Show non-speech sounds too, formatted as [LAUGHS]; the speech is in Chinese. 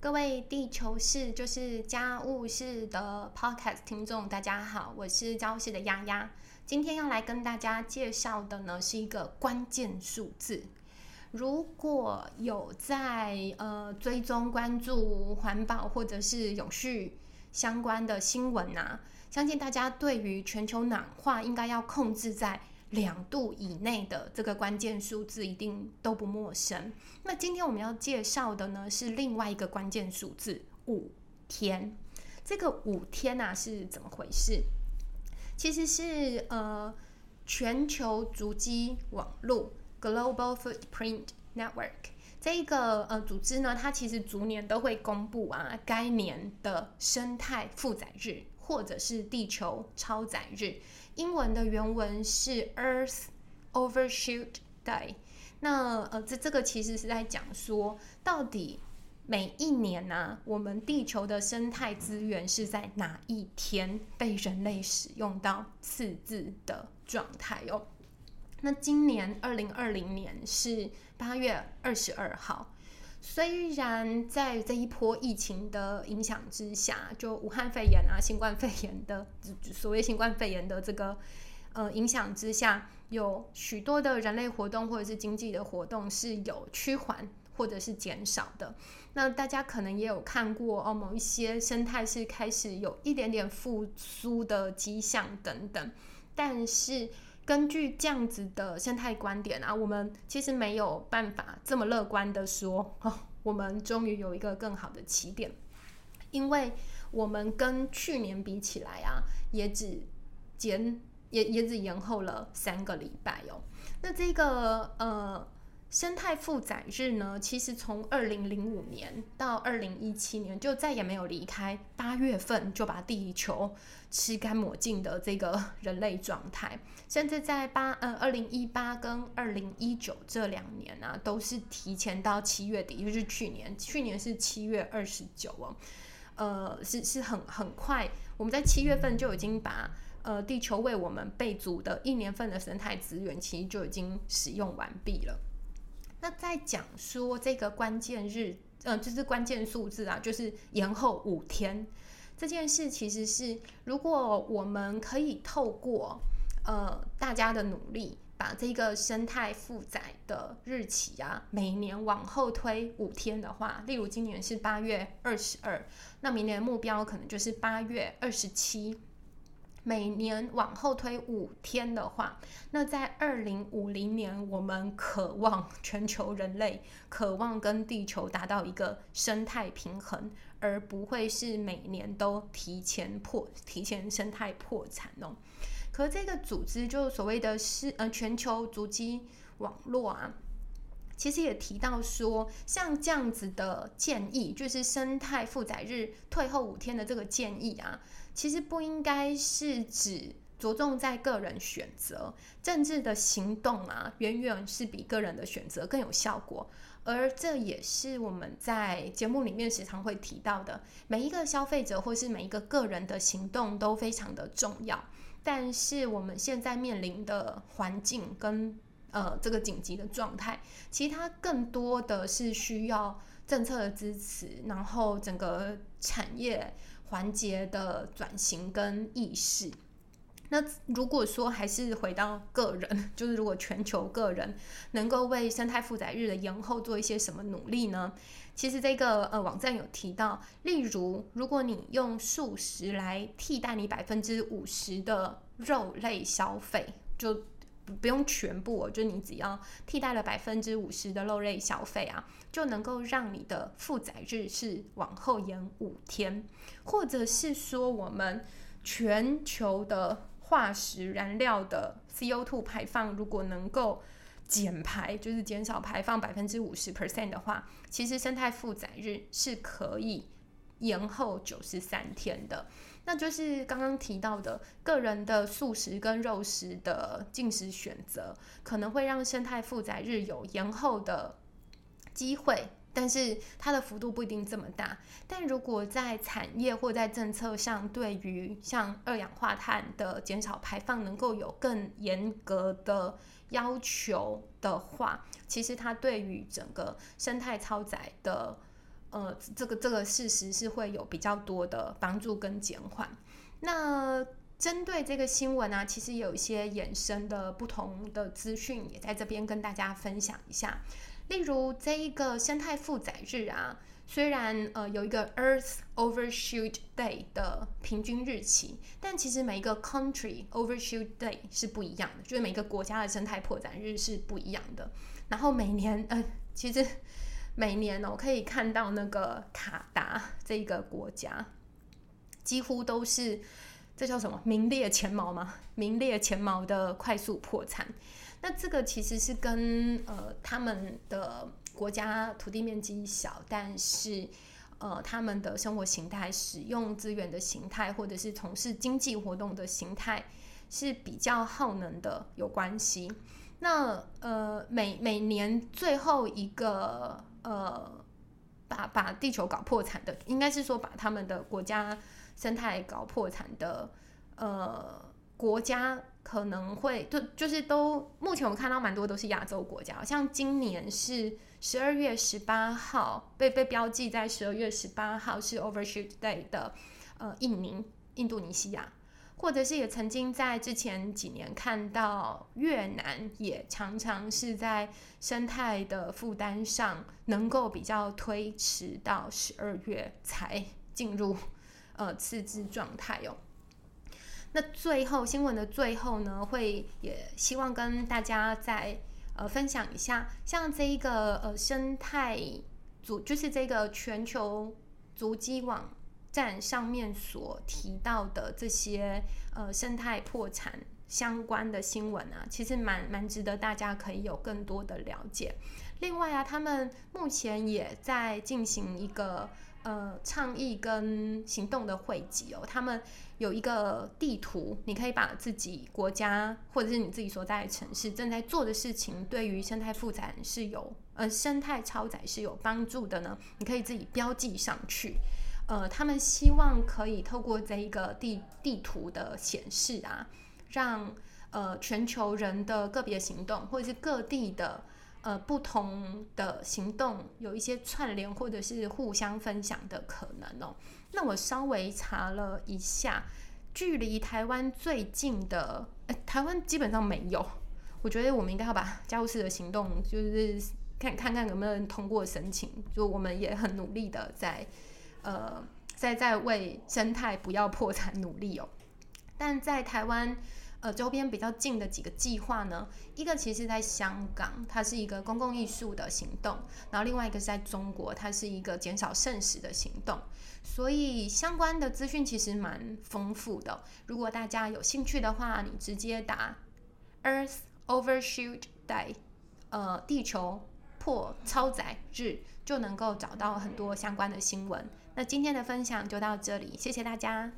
各位地球式就是家务事的 podcast 听众，大家好，我是家务事的丫丫。今天要来跟大家介绍的呢，是一个关键数字。如果有在呃追踪关注环保或者是永续相关的新闻啊，相信大家对于全球暖化应该要控制在。两度以内的这个关键数字一定都不陌生。那今天我们要介绍的呢是另外一个关键数字五天。这个五天啊是怎么回事？其实是呃全球足迹网络 （Global Footprint Network） 这一个呃组织呢，它其实逐年都会公布啊该年的生态负载日。或者是地球超载日，英文的原文是 Earth Overshoot Day。那呃，这这个其实是在讲说，到底每一年呢，我们地球的生态资源是在哪一天被人类使用到次字的状态哦？那今年二零二零年是八月二十二号。虽然在这一波疫情的影响之下，就武汉肺炎啊、新冠肺炎的所谓新冠肺炎的这个呃影响之下，有许多的人类活动或者是经济的活动是有趋缓或者是减少的。那大家可能也有看过哦，某一些生态是开始有一点点复苏的迹象等等。但是根据这样子的生态观点啊，我们其实没有办法这么乐观的说哦。我们终于有一个更好的起点，因为我们跟去年比起来啊，也只减也也只延后了三个礼拜哦。那这个呃。生态负载日呢，其实从二零零五年到二零一七年，就再也没有离开八月份就把地球吃干抹净的这个人类状态，甚至在八呃二零一八跟二零一九这两年啊，都是提前到七月底，就是去年，去年是七月二十九哦，呃，是是很很快，我们在七月份就已经把呃地球为我们备足的一年份的生态资源，其实就已经使用完毕了。那在讲说这个关键日，嗯，就是关键数字啊，就是延后五天这件事，其实是如果我们可以透过呃大家的努力，把这个生态负载的日期啊，每年往后推五天的话，例如今年是八月二十二，那明年目标可能就是八月二十七。每年往后推五天的话，那在二零五零年，我们渴望全球人类 [LAUGHS] 渴望跟地球达到一个生态平衡，而不会是每年都提前破、提前生态破产哦。可这个组织就所谓的是呃全球足迹网络啊，其实也提到说，像这样子的建议，就是生态负载日退后五天的这个建议啊。其实不应该是指着重在个人选择，政治的行动啊，远远是比个人的选择更有效果。而这也是我们在节目里面时常会提到的，每一个消费者或是每一个个人的行动都非常的重要。但是我们现在面临的环境跟呃这个紧急的状态，其实它更多的是需要政策的支持，然后整个产业。环节的转型跟意识，那如果说还是回到个人，[LAUGHS] 就是如果全球个人能够为生态负载日的延后做一些什么努力呢？其实这个呃网站有提到，例如如果你用素食来替代你百分之五十的肉类消费，就。不用全部哦，就你只要替代了百分之五十的肉类消费啊，就能够让你的负载日是往后延五天，或者是说我们全球的化石燃料的 CO2 排放如果能够减排，就是减少排放百分之五十 percent 的话，其实生态负载日是可以延后九十三天的。那就是刚刚提到的个人的素食跟肉食的进食选择，可能会让生态负载日有延后的机会，但是它的幅度不一定这么大。但如果在产业或在政策上，对于像二氧化碳的减少排放能够有更严格的要求的话，其实它对于整个生态超载的。呃，这个这个事实是会有比较多的帮助跟减缓。那针对这个新闻呢，其实有一些衍生的不同的资讯，也在这边跟大家分享一下。例如这一个生态负载日啊，虽然呃有一个 Earth Overshoot Day 的平均日期，但其实每一个 country Overshoot Day 是不一样的，就是每个国家的生态破载日是不一样的。然后每年呃，其实每年哦，可以看到那个卡达这个国家，几乎都是这叫什么名列前茅吗？名列前茅的快速破产。那这个其实是跟呃他们的国家土地面积小，但是呃他们的生活形态、使用资源的形态，或者是从事经济活动的形态是比较耗能的有关系。那呃每每年最后一个呃把把地球搞破产的，应该是说把他们的国家生态搞破产的呃国家。可能会就就是都目前我们看到蛮多都是亚洲国家，像今年是十二月十八号被被标记在十二月十八号是 Overshoot Day 的呃印尼印度尼西亚，或者是也曾经在之前几年看到越南也常常是在生态的负担上能够比较推迟到十二月才进入呃次之状态哦。那最后新闻的最后呢，会也希望跟大家再呃分享一下，像这一个呃生态组，就是这个全球足迹网站上面所提到的这些呃生态破产相关的新闻啊，其实蛮蛮值得大家可以有更多的了解。另外啊，他们目前也在进行一个。呃，倡议跟行动的汇集哦，他们有一个地图，你可以把自己国家或者是你自己所在的城市正在做的事情，对于生态负载是有呃生态超载是有帮助的呢，你可以自己标记上去。呃，他们希望可以透过这一个地地图的显示啊，让呃全球人的个别行动或者是各地的。呃，不同的行动有一些串联或者是互相分享的可能哦。那我稍微查了一下，距离台湾最近的，台湾基本上没有。我觉得我们应该要把家务事的行动，就是看看看有没有人通过申请。就我们也很努力的在，呃，在在为生态不要破产努力哦。[LAUGHS] 但在台湾。呃，周边比较近的几个计划呢，一个其实在香港，它是一个公共艺术的行动，然后另外一个是在中国，它是一个减少剩食的行动，所以相关的资讯其实蛮丰富的。如果大家有兴趣的话，你直接打 Earth Overshoot Day，呃，地球破超载日，就能够找到很多相关的新闻。那今天的分享就到这里，谢谢大家。